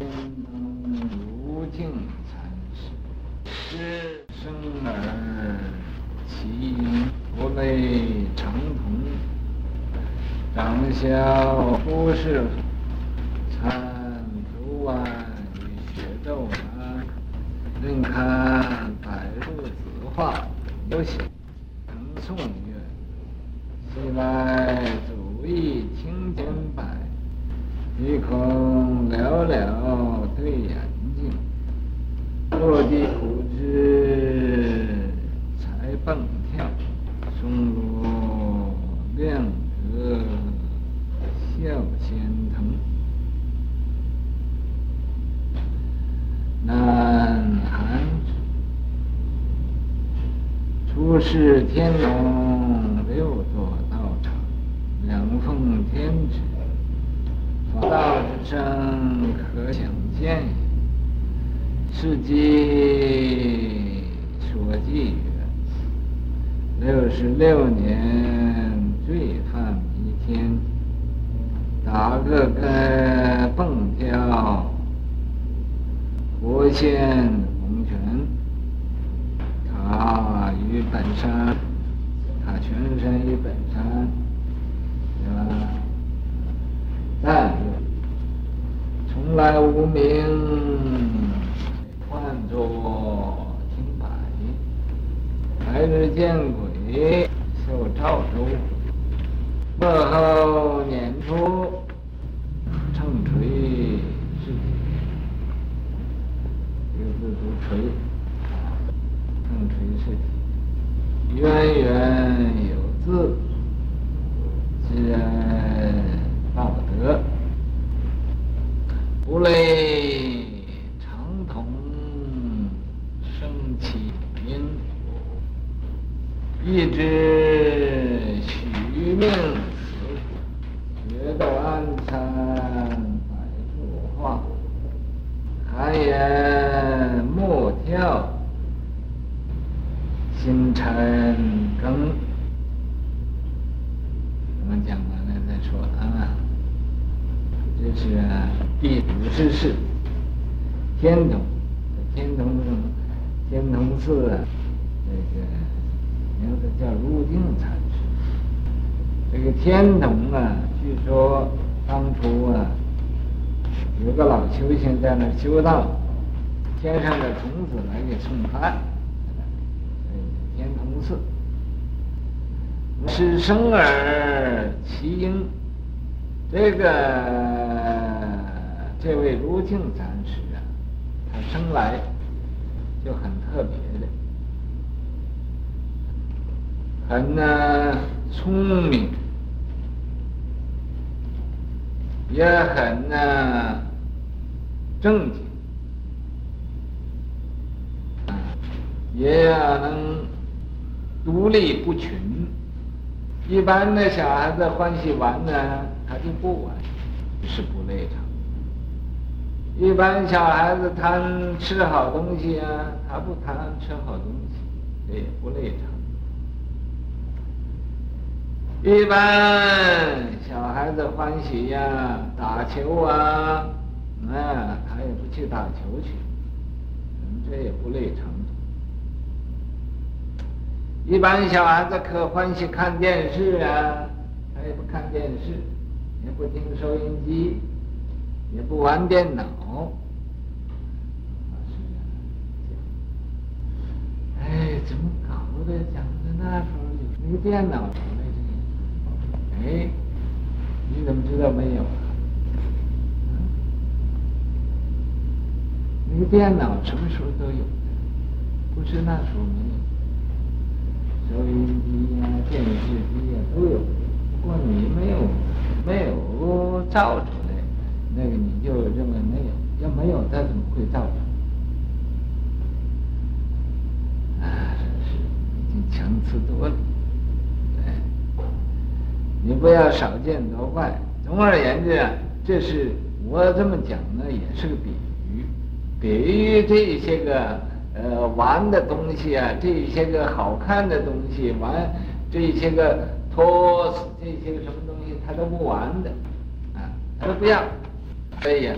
如镜禅师，生而其音不类长童，长小不是参读万与学咒啊，任看百入字画，有写能诵曰：昔来祖忆清简版。虚空寥寥对眼镜，落地苦知才蹦跳，松萝亮得笑仙腾。南韩出世天龙六座道场，两奉天旨。道之声可想见，是记所记曰：六十六年醉汉弥天，打个个蹦跳，活现红泉。他与本山，他全身与本山，对吧？但从来无名，唤作清白。白日见鬼，受兆州。末后年初，秤捶尸体。一个字读锤，秤捶尸体。渊源有字，知人报德。嘞类长童生其音，亦知许命死，学道安参百入画，含言莫跳，心诚庚。我们讲完了再说啊。这是第五十世天童，天童天童寺啊，这个名字叫如镜禅师。这个天童啊，据说当初啊，有个老修行在那修道，天上的童子来给送饭，所以天童寺是生而其音。这个这位如镜禅师啊，他生来就很特别的，很呢聪明，也很呢正经，也能独立不群。一般的小孩子欢喜玩呢。他就不玩，是不累常。一般小孩子贪吃好东西啊，他不贪吃好东西，也不累常。一般小孩子欢喜呀、打球啊，那、啊、他也不去打球去，这也不累常。一般小孩子可欢喜看电视啊，他也不看电视。也不听收音机，也不玩电脑。哎，怎么搞的？讲的那时候有没电脑？哎，你怎么知道没有啊？那个电脑什么时候都有的，不是那时候没有。收音机呀、电视机呀都有，不过你没有。没有造出来，那个你就认为没有，要没有它怎么会造出来？啊，是已经强词夺理，哎，你不要少见多怪。总而言之啊，这是我这么讲呢，也是个比喻，比喻这些个呃玩的东西啊，这些个好看的东西，玩这些个托这些个什么东西。他都不玩的，啊，他都不要，所以呀，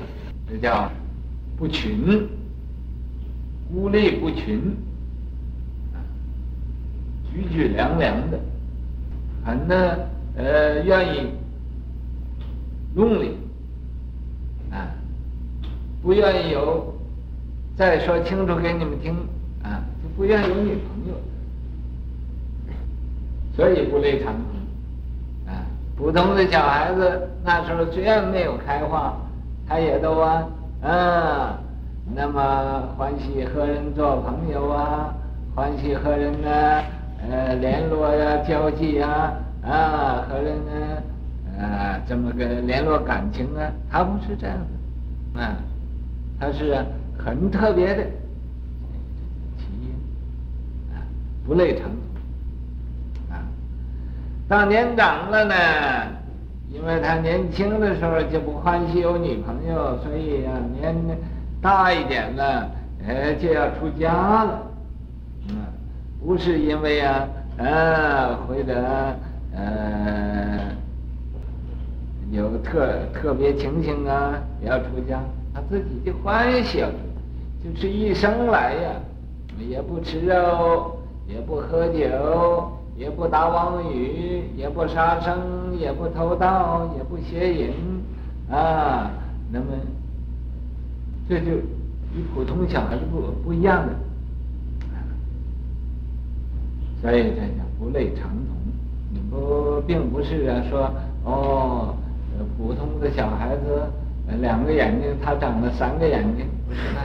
这叫不群，孤立不群，啊举举凉凉的，很呢呃愿意用力啊，不愿意有，再说清楚给你们听啊，就不愿有女朋友，所以不类长童啊。普通的小孩子那时候虽然没有开化，他也都啊。啊，那么欢喜和人做朋友啊，欢喜和人呢，呃，联络呀、交际呀，啊，和人呢，啊，这么个联络感情啊，他不是这样的，啊，他是很特别的，起因，啊，不累成，啊，当年长了呢。因为他年轻的时候就不欢喜有女朋友，所以、啊，年大一点了，呃，就要出家了。嗯，不是因为啊，呃，或者呃，有特特别情形啊，要出家，他自己就欢喜，就是一生来呀，也不吃肉，也不喝酒。也不打妄语，也不杀生，也不偷盗，也不邪淫，啊，那么这就与普通小孩子不不一样的，所以这叫不类长童。你不并不是啊说哦，普通的小孩子两个眼睛，他长了三个眼睛，不是那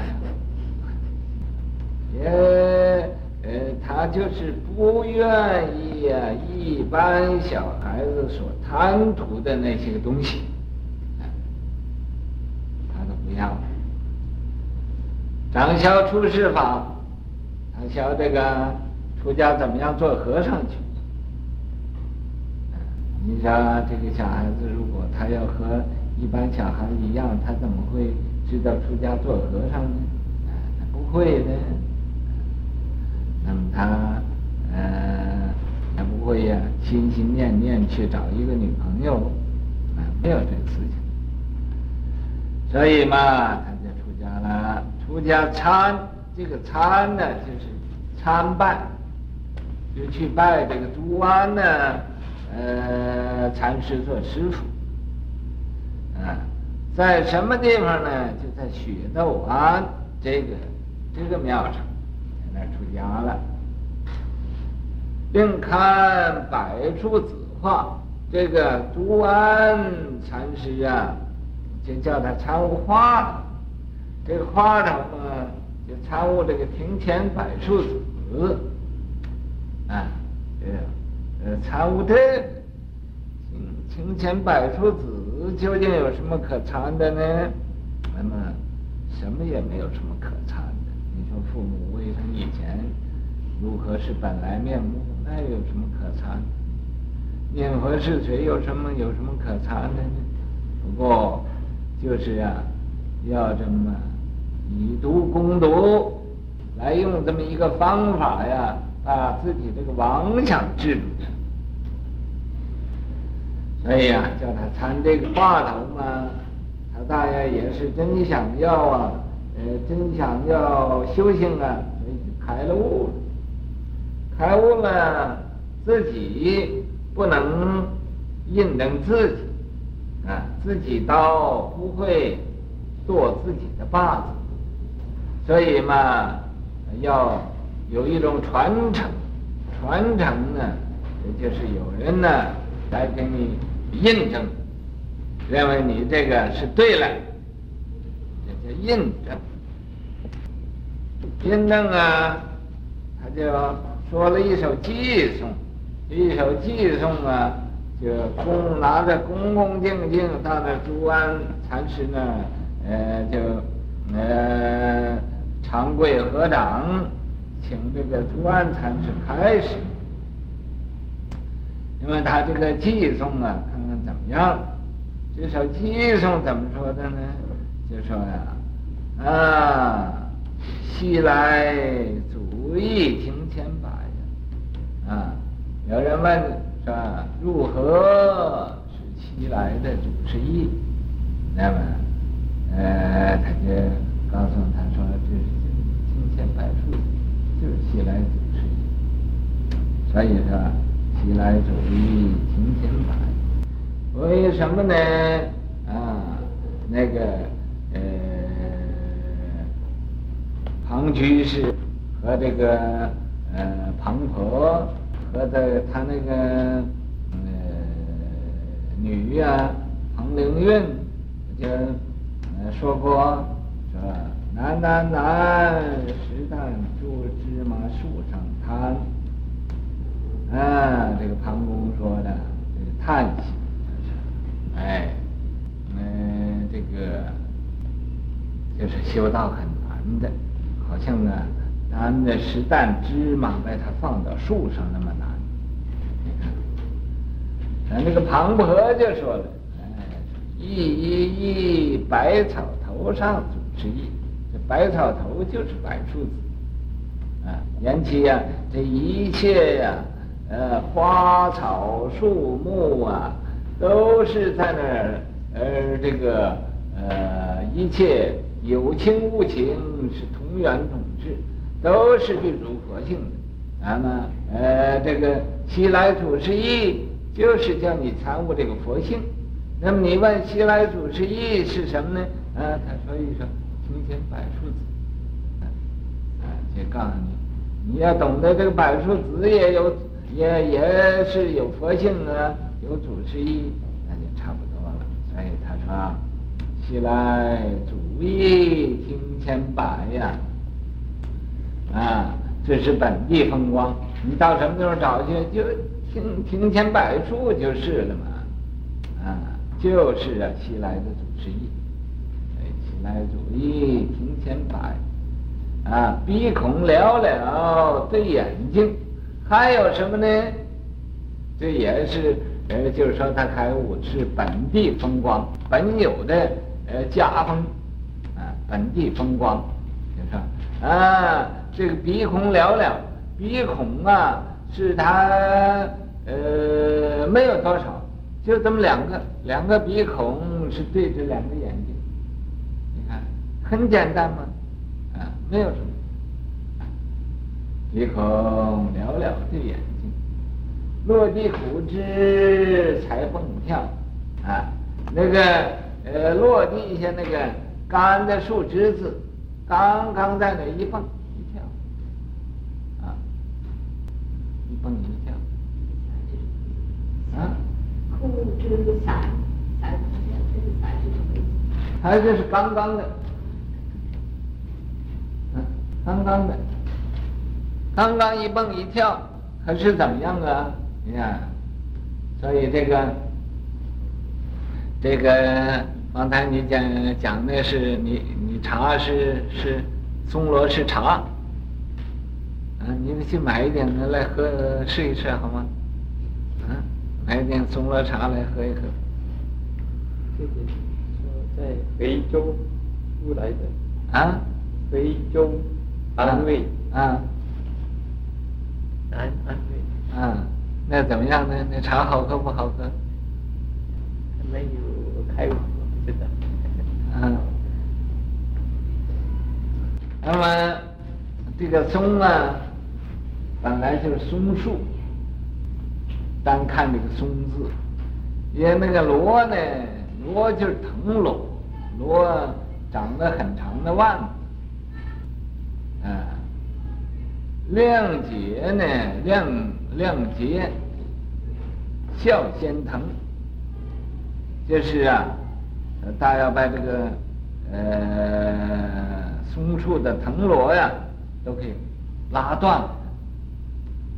样，也。呃，他就是不愿意呀、啊，一般小孩子所贪图的那些个东西，他都不要。长小出世法，他教这个出家怎么样做和尚去。你说这个小孩子，如果他要和一般小孩一样，他怎么会知道出家做和尚呢？他不会的。那么他，呃，也不会呀，心心念念去找一个女朋友，啊，没有这个事情。所以嘛，他就出家了。出家参，这个参呢，就是参拜，就去拜这个朱安呢，呃，禅师做师傅。啊，在什么地方呢？就在雪窦庵这个这个庙上。在那出家了，并看百处子画。这个朱安禅师啊，就叫他参悟话头。这个话头嘛，就参悟这个庭前百处子。啊，呃，参悟这个庭前百处子究竟有什么可藏的呢？那么，什么也没有什么可藏的。你说父母为。他以前如何是本来面目？那有什么可参？因何是谁？有什么有什么可藏的呢？不过就是呀、啊，要这么以毒攻毒，来用这么一个方法呀，把自己这个妄想治住。所以呀、叫他参这个话头嘛，他大爷也是真想要啊，呃，真想要修行啊。所以开了悟，开悟了，自己不能印证自己，啊，自己倒不会做自己的把子，所以嘛，要有一种传承，传承呢，也就是有人呢来给你印证，认为你这个是对了，这叫印证。印证啊，他就说了一首偈颂，一首偈颂啊，就恭拿着恭恭敬敬到那朱安禅师那，呃，就呃长跪合掌，请这个朱安禅师开始。因为他这个寄送啊，看看怎么样？这首寄送怎么说的呢？就说呀，啊。西来祖意庭前摆呀，啊，有人问是吧？如何是西来的祖师意？那么，呃，他就告诉他说，这是金钱百数，就是西来祖师意。所以说，起来祖意金钱百，为什么呢？啊，那个呃，庞居士和这个呃庞婆和的他那个呃女呀庞灵运就呃说过。说男男男，石蛋住芝麻树上摊。啊，这个庞公说的这个叹息，哎，嗯，这个就是修道很难的，好像啊，咱的石旦芝麻把它放到树上那么难。你看，那个庞婆就说了，哎，一一一百草头上主。之意，这百草头就是百树子，啊，言其呀，这一切呀，呃，花草树木啊，都是在那儿，呃，这个呃，一切有情无情是同源同质，都是具足佛性的。那么，呃，这个西来祖师意就是叫你参悟这个佛性。那么你问西来祖师意是什么呢？啊，他说一说。金钱百树子，啊，就告诉你，你要懂得这个百树子也有，也也是有佛性啊，有祖师意，那就差不多了。所以他说，西来祖意庭前摆呀，啊，这是本地风光。你到什么地方找去，就庭庭前摆树就是了嘛，啊，就是啊，西来的祖师意。哎，西来祖意庭前摆，啊，鼻孔了了对眼睛，还有什么呢？这也是，呃，就是说他开悟是本地风光，本有的呃家风，啊，本地风光，就说啊，这个鼻孔了了，鼻孔啊是他呃没有多少，就这么两个，两个鼻孔是对着两个眼睛。你看很简单嘛，啊，没有什么，鼻孔了了的眼睛，落地苦之才蹦跳，啊，那个呃落地下那个干的树枝子，刚刚在那一蹦一跳，啊，一蹦一跳，啊，枯枝散，散这个散是什么意思？它这是刚刚的。刚刚的，刚刚一蹦一跳，可是怎么样啊？你看，所以这个，这个刚才你讲讲的是你你茶是是松萝是茶，啊，你们去买一点的来喝试一试好吗？啊，买一点松萝茶来喝一喝。谢谢。说在非洲出来的。啊？非洲。安慰啊，安安慰啊，那怎么样呢？那茶好喝不好喝？还没有开悟，不知道。嗯。那么这个松啊，本来就是松树，单看这个松字，因为那个萝呢，萝就是藤萝，萝长得很长的蔓。啊，亮节呢？亮亮节，笑仙藤，就是啊，大要把这个呃松树的藤萝呀，都可以拉断，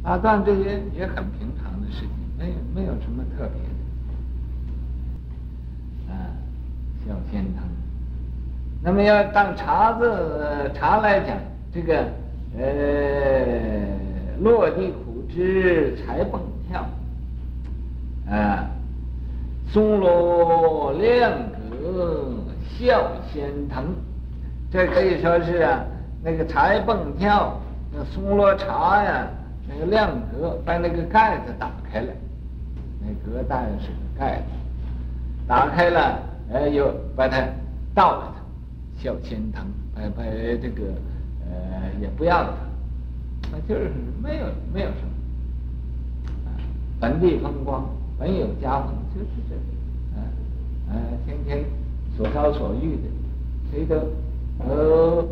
拉断这些也很平常的事情，没有没有什么特别的。啊，笑仙藤，那么要当茶字茶来讲。这个呃，落地苦枝才蹦跳，啊，松萝亮阁笑仙藤，这可以说是啊，那个才蹦跳，那松萝茶呀，那个亮阁把那个盖子打开了，那阁带是个盖子，打开了，哎，又把它倒了它，孝心堂，拜拜这个呃也不要他，那就是没有没有什么，本地风光，本有家风，就是这个，啊啊，天天所遭所遇的，谁都呃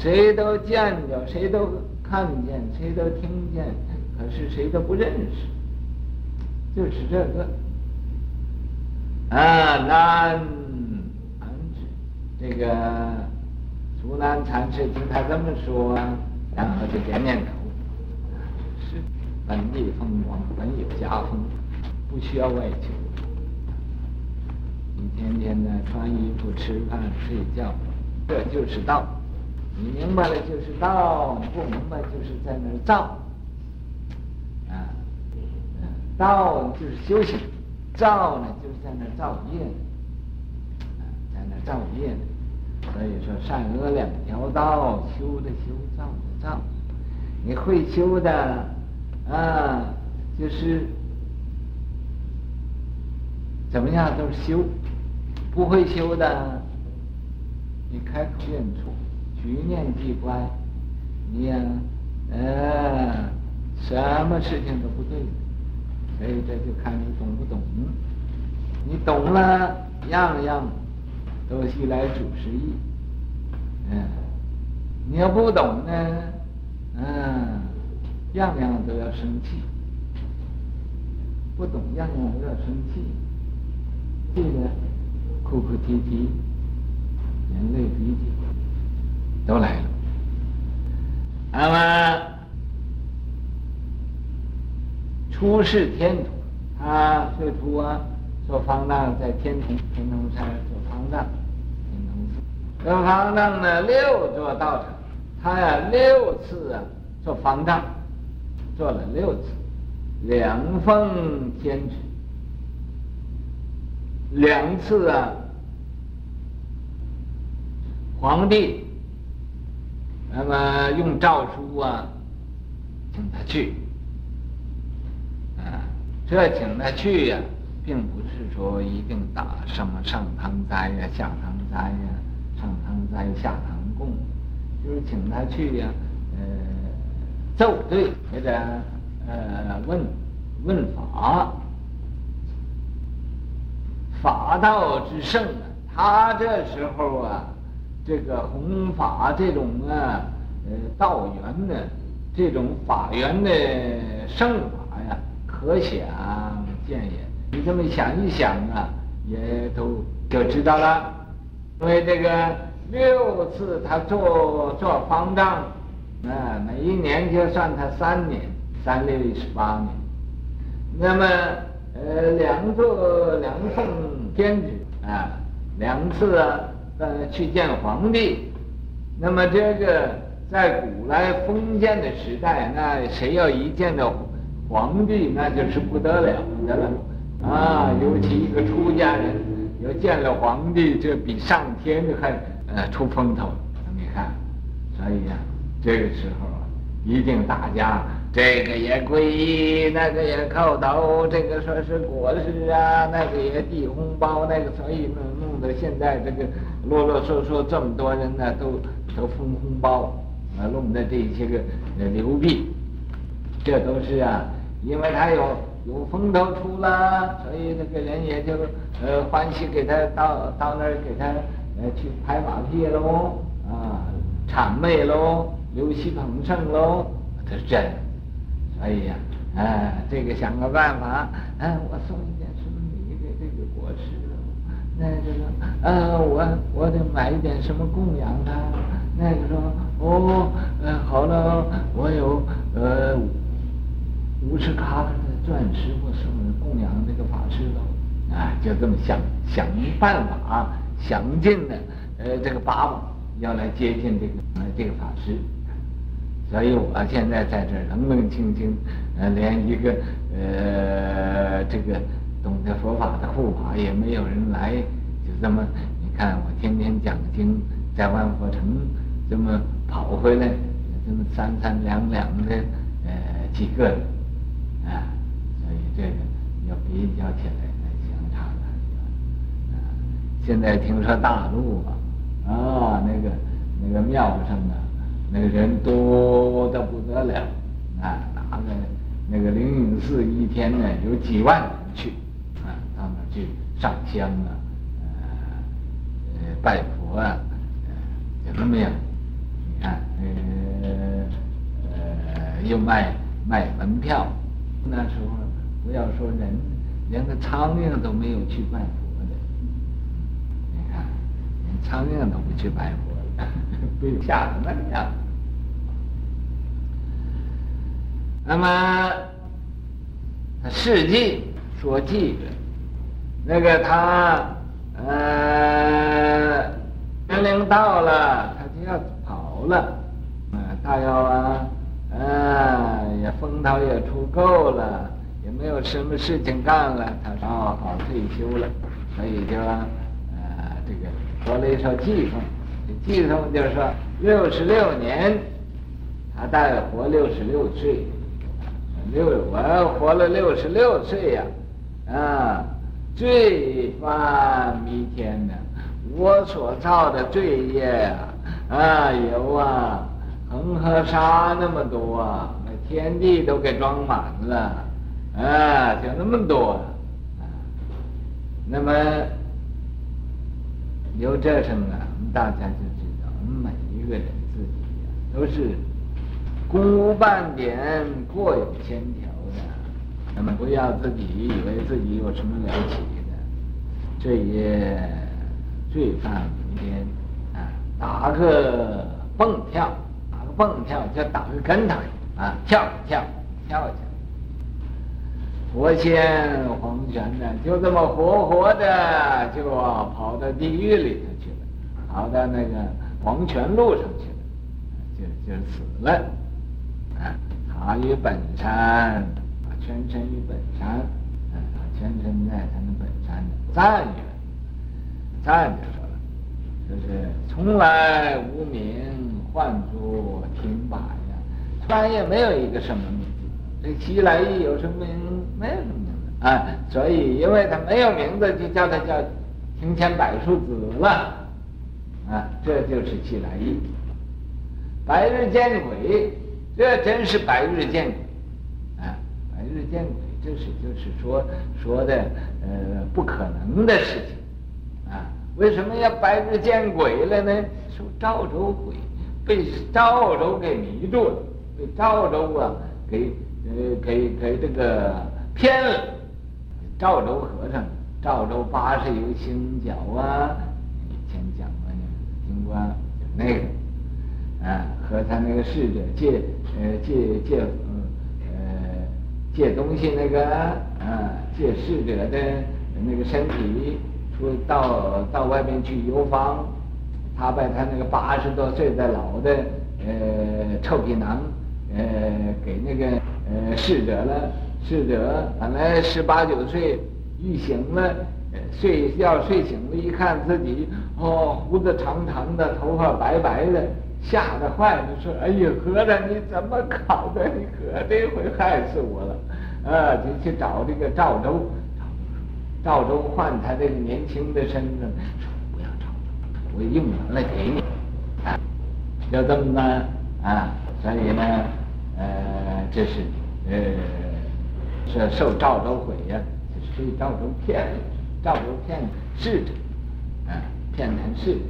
谁都见着，谁都看见，谁都听见，可是谁都不认识，就是这个。啊，南安这个苏南禅师听他这么说，然后就点点头，是本地风光，本有家风，不需要外求。你天天的穿衣服、吃饭、睡觉，这就是道。你明白了就是道，你不明白就是在那儿造。啊，道就是修行。造呢，就是在那造业，在那造业呢。所以说，善恶两条道，修的修，造的造。你会修的，啊，就是怎么样都是修；不会修的，你开口念错，举念即乖，你呀，呃，什么事情都不对。所以这就看你懂不懂。你懂了，样样都系来主持意。嗯，你要不懂呢，嗯，样样都要生气。不懂，样样都要生气。这个哭哭啼啼，眼泪鼻涕都来了。那么。出世天童，他最初啊做方丈，在天童天童山方丈，天童寺做方丈呢，六座道场，他呀六次啊做方丈，做了六次，两奉天旨，两次啊皇帝，那么用诏书啊请他去。啊这请他去呀，并不是说一定打什么上堂斋呀、下堂斋呀、上堂斋下堂供，就是请他去呀，呃，奏对或者呃问问法，法道之圣啊，他这时候啊，这个弘法这种啊，呃道源的这种法源的圣法呀。可想见也，你这么想一想啊，也都就知道了。因为这个六次他做做方丈，啊，每一年就算他三年，三六一十八年。那么呃，两做两奉天旨啊，两次啊，呃，去见皇帝。那么这个在古来封建的时代，那谁要一见到？皇帝那就是不得了的了，啊，尤其一个出家人要见了皇帝，这比上天还呃出风头。你看，所以呀、啊，这个时候啊，一定大家这个也皈依，那个也叩头，这个说是国师啊，那个也递红包，那个所以弄弄得现在这个啰啰嗦嗦这么多人呢，都都封红包，啊，弄得这些个呃流币，这都是啊。因为他有有风头出了，所以那个人也就呃欢喜给他到到那儿给他呃去拍马屁喽，啊谄媚喽，流喜捧圣喽，他是这样。所以呀，啊，这个想个办法，啊我送一点什么礼给这个国师，那个说啊我我得买一点什么供养他，那个说哦呃好了我有呃。五十卡钻石，或是供养这个法师喽，啊，就这么想想办法，想尽的呃这个把握，要来接近这个呃这个法师。所以我现在在这冷冷清清，呃，连一个呃这个懂得佛法的护法也没有人来，就这么你看我天天讲经，在万佛城这么跑回来，这么三三两两的呃几个。啊，这个要比较起来，相差很远。啊，现在听说大陆啊，啊，啊，那个那个庙上啊，那个人多的不得了啊，拿个那个灵隐寺一天呢有几万人去啊，他们去上香啊，呃，拜佛啊，就那么样，你看，呃呃，又卖卖门票，那时候不要说人，连个苍蝇都没有去拜佛的，你看，连苍蝇都不去拜佛了，被吓得那样。那么，他事迹说记着，那个他呃年龄到了，他就要跑了，啊，他要啊，啊，也风头也出够了，没有什么事情干了，他说好好退休了，所以就啊，呃，这个说了一首偈颂，这偈颂就是说六十六年，他大概活六十六岁。六，我活了六十六岁呀，啊，罪犯弥天的，我所造的罪业啊，啊有啊，恒河沙那么多啊，那天地都给装满了，啊，就那么多，啊，那么有这声啊，我们大家就知道，我们每一个人自己，都是。孤半点过有千条的，那么不要自己以为自己有什么了不起的，这也罪犯明天啊，打个蹦跳，打个蹦跳就打个跟头啊，跳跳跳跳。佛仙黄泉呢，就这么活活的就跑到地狱里头去了，跑到那个黄泉路上去了，就就死了。啊，他于本山，啊，全身于本山，啊，全身在他们本山暂远，暂就说了，就是从来无名，唤作停摆呀，突然也没有一个什么名字，这西来意有什么名？没有什么名字啊，所以因为他没有名字，就叫他叫庭前柏树子了，啊，这就是其来意，白日见鬼。这真是白日见鬼，啊，白日见鬼，这是就是说说的呃不可能的事情，啊，为什么要白日见鬼了呢？受赵州鬼，被赵州给迷住了，被赵州啊给呃给给这个天了，赵州和尚，赵州八十有星角啊，以前讲过呢，听过那个，啊，和他那个侍者借。呃，借借呃借东西那个啊，借逝者的那个身体出到到外面去游方，他把他那个八十多岁的老的呃臭皮囊呃给那个呃逝者了，逝者本来十八九岁，一醒了，睡觉睡醒了，一看自己哦胡子长长的，头发白白的。吓得坏了，说：“哎呀，和尚你怎么搞的？你可这回害死我了！”啊，就去找这个赵州，赵州换他这个年轻的身子，说：“不要找了，我用完了给你。”啊，要这么办啊？所以呢，呃，这是呃，是受赵州毁呀，就是被赵州骗了，赵州骗侍者，啊，骗他侍者，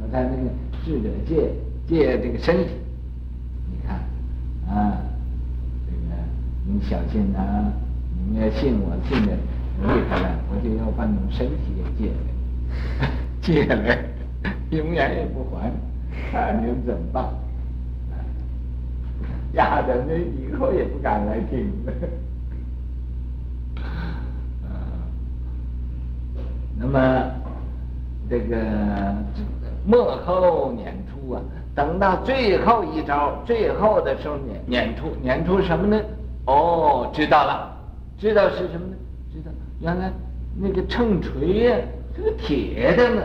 和他那个。逝者借借这个身体，你看啊，这个你小心啊！你们要信我信的厉害了，我就要把你们身体也借来，借来，永远也不还，看你们怎么办？压的那以后也不敢来听了。啊，那么这个。末后撵出啊，等到最后一招，最后的时候撵撵出撵出什么呢？哦，知道了，知道是什么呢？知道原来那个秤锤呀，是个铁的呢，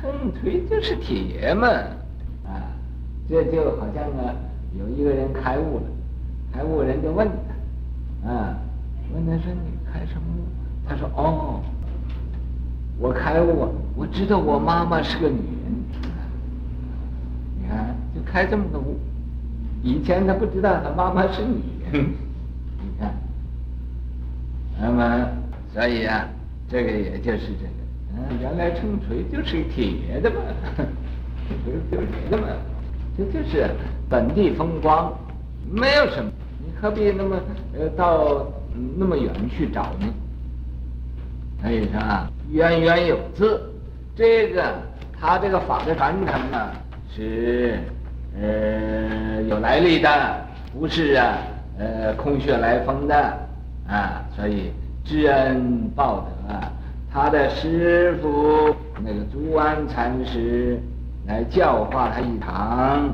秤锤就是铁嘛，啊，这就好像啊，有一个人开悟了，开悟人就问他，啊，问他说你开什么？他说哦，我开悟，我知道我妈妈是个女人。你看，就开这么个悟。以前他不知道他妈妈是女人。你看，那么所以啊，这个也就是这个。嗯，原来秤锤就是铁的嘛，就是铁的嘛，这就是本地风光，没有什么，你何必那么呃到那么远去找呢？所以说啊，渊源有自，这个他这个法的传承啊，是呃有来历的，不是啊呃空穴来风的啊，所以知恩报德啊。他的师傅那个朱安禅师来教化他一堂，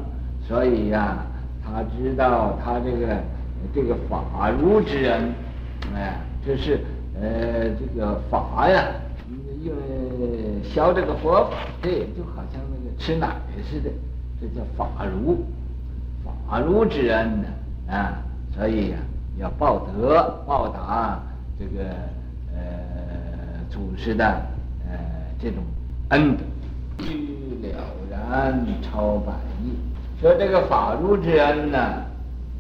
所以呀、他知道他这个这个法儒之恩，哎，这是呃这个法呀，因为学这个佛法，这也就好像那个吃奶似的，这叫法儒，法儒之恩呢啊，所以呀、要报德报答这个呃。祖师的呃这种恩德，了然超百亿。说这个法儒之恩呢，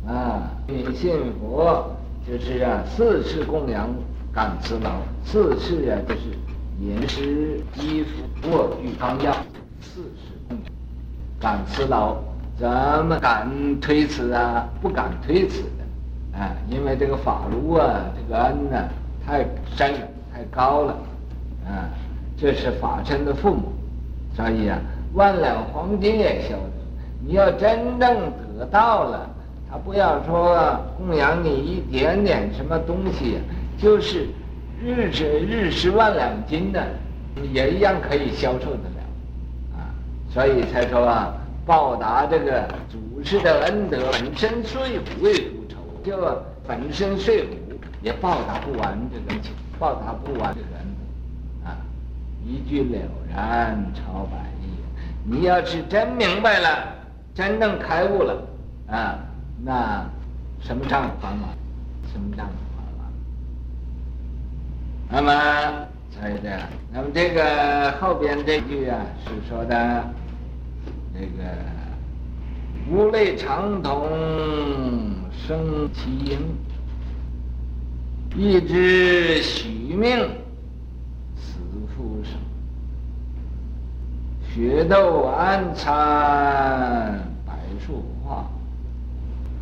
啊，你信佛就是啊，四世供养感慈劳，四世啊就是饮食衣服卧具方药，四世供养感慈劳，怎么敢推辞啊？不敢推辞的，啊，因为这个法儒啊，这个恩呢太深。太高了，啊，这是法身的父母，所以啊，万两黄金也销得。你要真正得到了，他不要说供养你一点点什么东西，就是日值日十万两金的，也一样可以销售得了，啊，所以才说啊，报答这个祖师的恩德，粉身碎骨未出酬，就粉身碎骨也报答不完这个情。报答不完的人，啊，一句了然超百亿。你要是真明白了，真正开悟了，啊，那什么账还完？什么账？那么猜一下，那么这个后边这句啊，是说的这个无类长同生其音。一知许命，死复生；雪窦安参，百树化；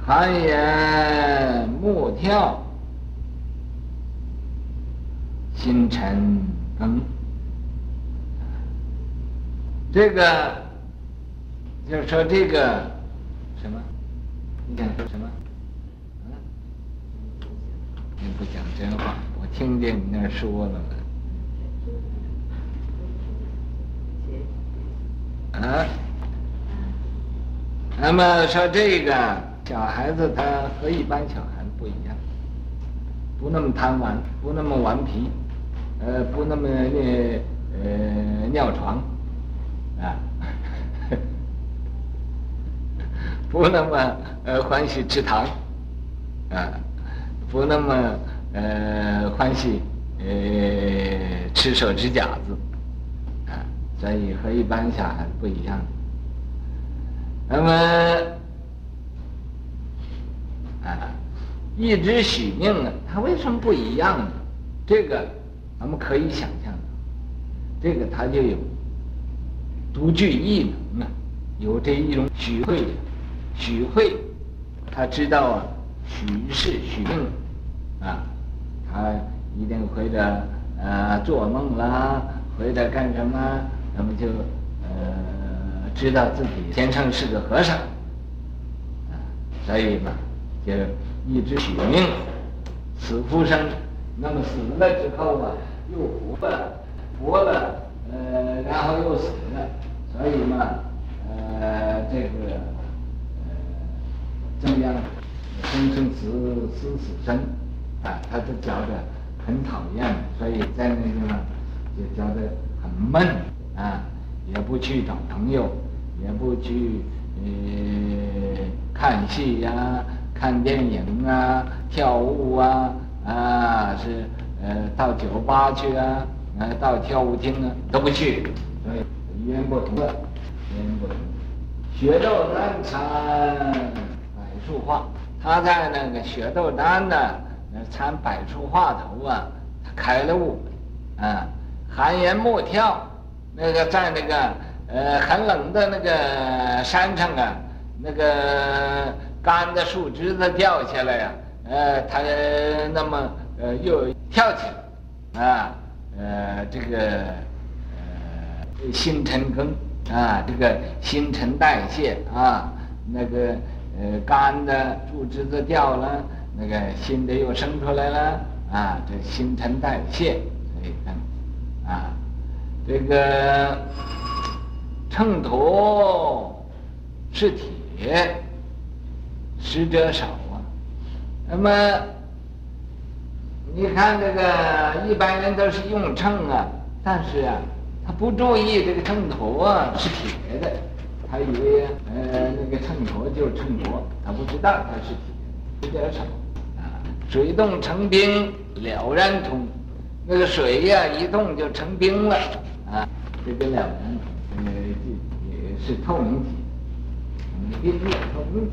寒岩木跳，星辰更。这个就说这个什么？你想说什么？嗯你不讲真话，我听见你那说了了。啊？那么说这个小孩子他和一般小孩子不一样，不那么贪玩，不那么顽皮，呃，不那么那呃尿床，啊，不那么呃欢喜吃糖，啊。不那么呃欢喜呃吃手指甲子啊，所以和一般小孩不一样。那么啊，一知许命呢，他为什么不一样呢？这个咱们可以想象，这个他就有独具异能啊，有这一种许慧，许慧，他知道啊。许是许命，啊，他一定会的，呃，做梦啦，或者干什么，那么就呃知道自己天生是个和尚，啊，所以嘛，就一知许命，死复生，那么死了之后啊，又活了，活了，呃，然后又死了，所以嘛，呃，这个，呃，这样？生生死死死生，啊，他就觉得很讨厌，所以在那个就觉得很闷，啊，也不去找朋友，也不去呃看戏呀、看电影啊、跳舞啊，啊，是呃到酒吧去啊，呃，到跳舞厅啊都不去，所以语言不同了，语言不同。雪窦丹参百树画，他在那个雪窦丹呢，那参百树画头啊，他开了悟，啊，寒岩木跳，那个在那个呃很冷的那个山上啊，那个干的树枝子掉下来呀、呃，他那么呃又跳起来，啊。呃，这个呃新陈更啊，这个新陈代谢啊，那个呃干的树枝子掉了，那个新的又生出来了啊，这新陈代谢，所以看啊，这个秤砣是铁，使者少，那么。你看这个一般人都是用秤啊，但是啊，他不注意这个秤砣啊是铁的，他以为呃那个秤砣就是秤砣，他不知道它是铁，比较少啊。水冻成冰了然通，那个水呀、一冻就成冰了啊，这个了然通呃是透明体，冰也透明体，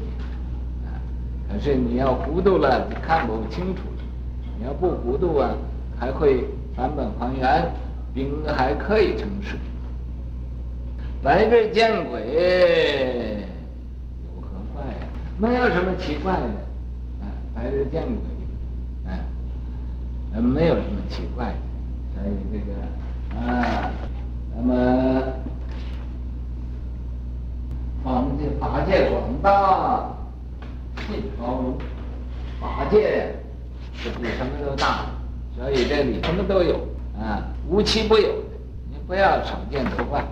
可是你要糊涂了就看不清楚了。你要不糊涂啊，还会返本还原，兵还可以成事。白日见鬼有何怪呀？没有什么奇怪的，啊，白日见鬼，啊，没有什么奇怪的。所以这个啊，那么法界法界广大，信包容，法界。这比什么都大，所以这里什么都有啊，无奇不有的，你不要少见多怪。